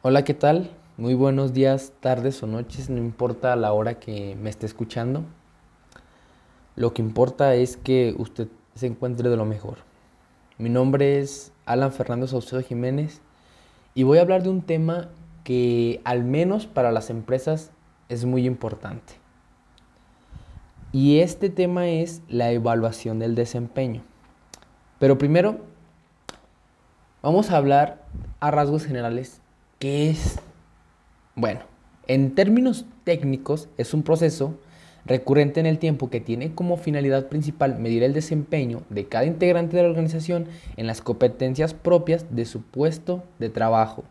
Hola, ¿qué tal? Muy buenos días, tardes o noches, no importa la hora que me esté escuchando. Lo que importa es que usted se encuentre de lo mejor. Mi nombre es Alan Fernando Saucedo Jiménez y voy a hablar de un tema que al menos para las empresas es muy importante. Y este tema es la evaluación del desempeño. Pero primero vamos a hablar a rasgos generales ¿Qué es? Bueno, en términos técnicos es un proceso recurrente en el tiempo que tiene como finalidad principal medir el desempeño de cada integrante de la organización en las competencias propias de su puesto de trabajo.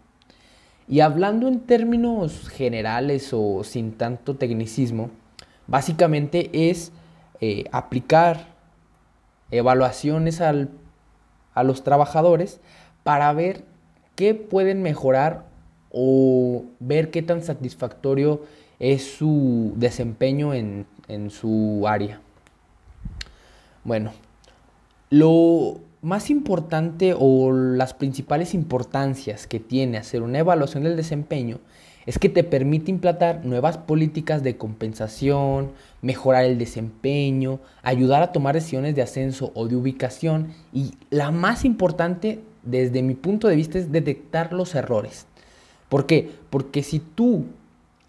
Y hablando en términos generales o sin tanto tecnicismo, básicamente es eh, aplicar evaluaciones a los trabajadores para ver qué pueden mejorar o ver qué tan satisfactorio es su desempeño en, su área. Bueno, lo más importante o las principales importancias que tiene hacer una evaluación del desempeño es que te permite implantar nuevas políticas de compensación, mejorar el desempeño, ayudar a tomar decisiones de ascenso o de ubicación y la más importante desde mi punto de vista es detectar los errores. ¿Por qué? Porque si tú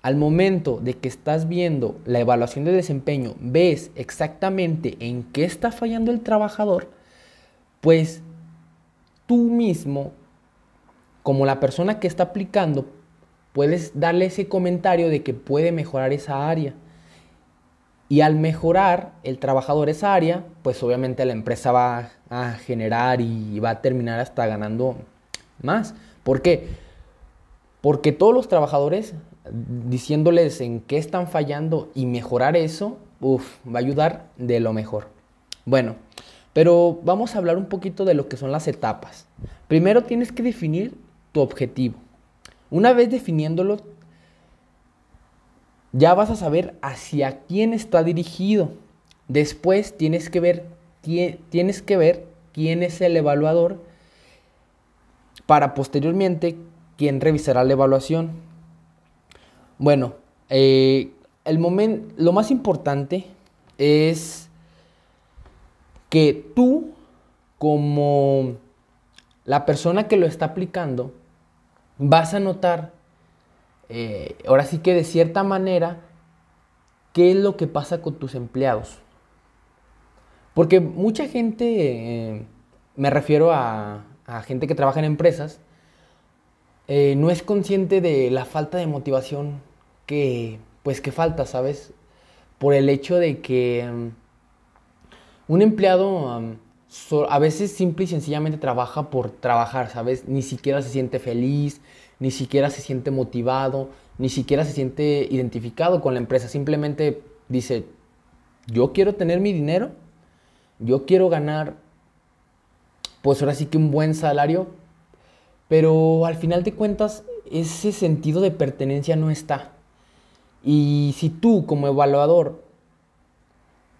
al momento de que estás viendo la evaluación de desempeño ves exactamente en qué está fallando el trabajador, pues tú mismo, como la persona que está aplicando, puedes darle ese comentario de que puede mejorar esa área. Y al mejorar el trabajador esa área, pues obviamente la empresa va a generar y va a terminar hasta ganando más. ¿Por qué? Porque todos los trabajadores diciéndoles en qué están fallando y mejorar eso, va a ayudar de lo mejor. Bueno, pero vamos a hablar un poquito de lo que son las etapas. Primero tienes que definir tu objetivo. Una vez definiéndolo, ya vas a saber hacia quién está dirigido. Después tienes que ver tienes que ver quién es el evaluador para posteriormente quién revisará la evaluación. Bueno, eh, el lo más importante es que tú, como la persona que lo está aplicando, vas a notar, eh, ahora sí que de cierta manera, qué es lo que pasa con tus empleados. Porque mucha gente, eh, me refiero a gente que trabaja en empresas, eh, no es consciente de la falta de motivación que, pues, que falta, ¿sabes? Por el hecho de que mm, un empleado mm, a veces simple y sencillamente trabaja por trabajar, ¿sabes? Ni siquiera se siente feliz, ni siquiera se siente motivado, ni siquiera se siente identificado con la empresa. Simplemente dice, yo quiero tener mi dinero, yo quiero ganar, pues ahora sí que un buen salario, pero al final de cuentas, ese sentido de pertenencia no está. Y si tú como evaluador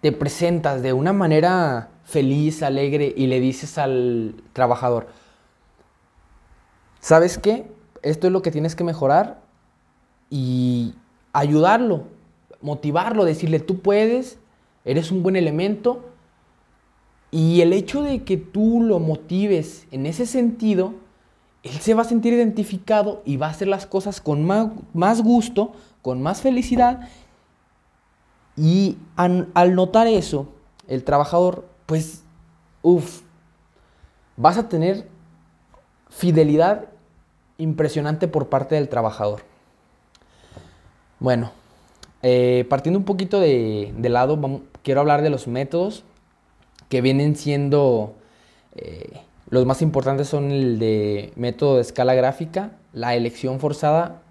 te presentas de una manera feliz, alegre y le dices al trabajador, ¿sabes qué? Esto es lo que tienes que mejorar y ayudarlo, motivarlo, decirle, tú puedes, eres un buen elemento. Y el hecho de que tú lo motives en ese sentido, él se va a sentir identificado y va a hacer las cosas con más, gusto, con más felicidad. Y al, notar eso, el trabajador, pues, uff, vas a tener fidelidad impresionante por parte del trabajador. Bueno, eh, partiendo un poquito de, lado, quiero hablar de los métodos que vienen siendo eh, los más importantes son el de método de escala gráfica, la elección forzada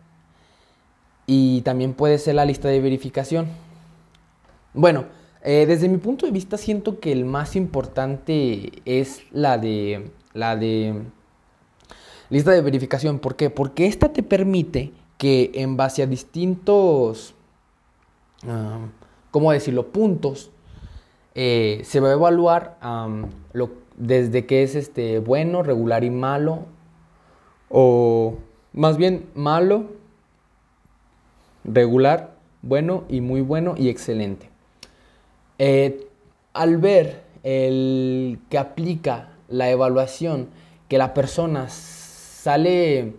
y también puede ser la lista de verificación. Bueno, eh, desde mi punto de vista siento que el más importante es la de la de lista de verificación. ¿Por qué? Porque esta te permite que en base a distintos, ah, ¿cómo decirlo?, puntos, eh, se va a evaluar desde que es este, bueno, regular y malo, o más bien malo, regular, bueno y muy bueno y excelente. Eh, al ver el que aplica la evaluación, que la persona sale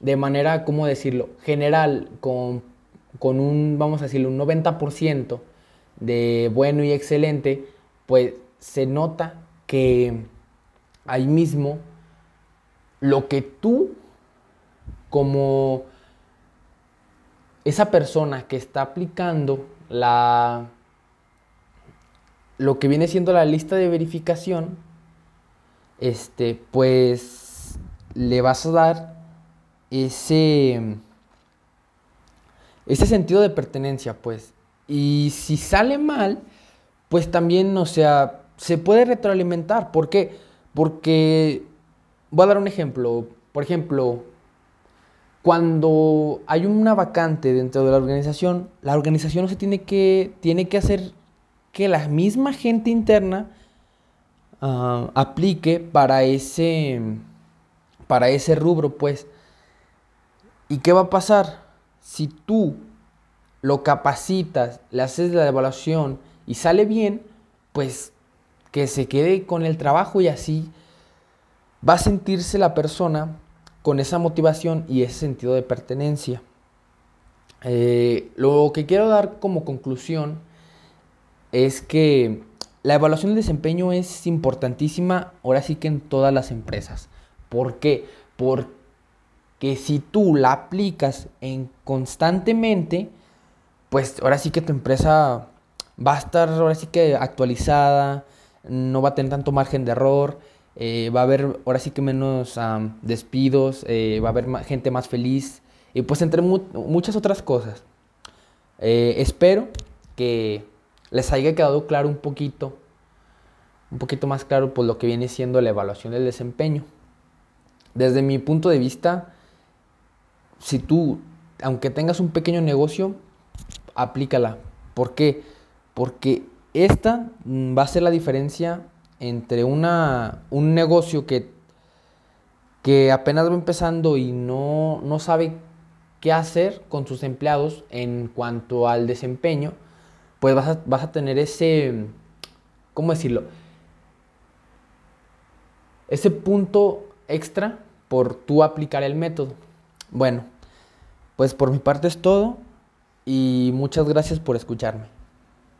de manera, ¿cómo decirlo?, general, con, con un, vamos a decirlo, un 90% de bueno y excelente, pues se nota que ahí mismo lo que tú como esa persona que está aplicando la lo que viene siendo la lista de verificación este pues le vas a dar ese ese sentido de pertenencia pues y si sale mal pues también o sea se puede retroalimentar ¿por qué? porque voy a dar un ejemplo por ejemplo cuando hay una vacante dentro de la organización, la organización se tiene que, tiene que hacer que la misma gente interna ah, aplique para ese, para ese rubro, pues. ¿Y qué va a pasar? Si tú lo capacitas, le haces la evaluación y sale bien, pues que se quede con el trabajo y así va a sentirse la persona con esa motivación y ese sentido de pertenencia. Eh, lo que quiero dar como conclusión es que la evaluación del desempeño es importantísima ahora sí que en todas las empresas. ¿Por qué? Porque si tú la aplicas en constantemente, pues ahora sí que tu empresa va a estar ahora sí que actualizada, no va a tener tanto margen de error eh, va a haber ahora sí que menos despidos, eh, va a haber gente más feliz y pues entre muchas otras cosas. Eh, espero que les haya quedado claro un poquito, un poquito más claro pues lo que viene siendo la evaluación del desempeño. Desde mi punto de vista, si tú, aunque tengas un pequeño negocio, aplícala. ¿Por qué? Porque esta mm, va a ser la diferencia entre una, un negocio que, que apenas va empezando y no, no sabe qué hacer con sus empleados en cuanto al desempeño, pues vas a, vas a tener ese, ¿cómo decirlo? Ese punto extra por tú aplicar el método. Bueno, pues por mi parte es todo y muchas gracias por escucharme.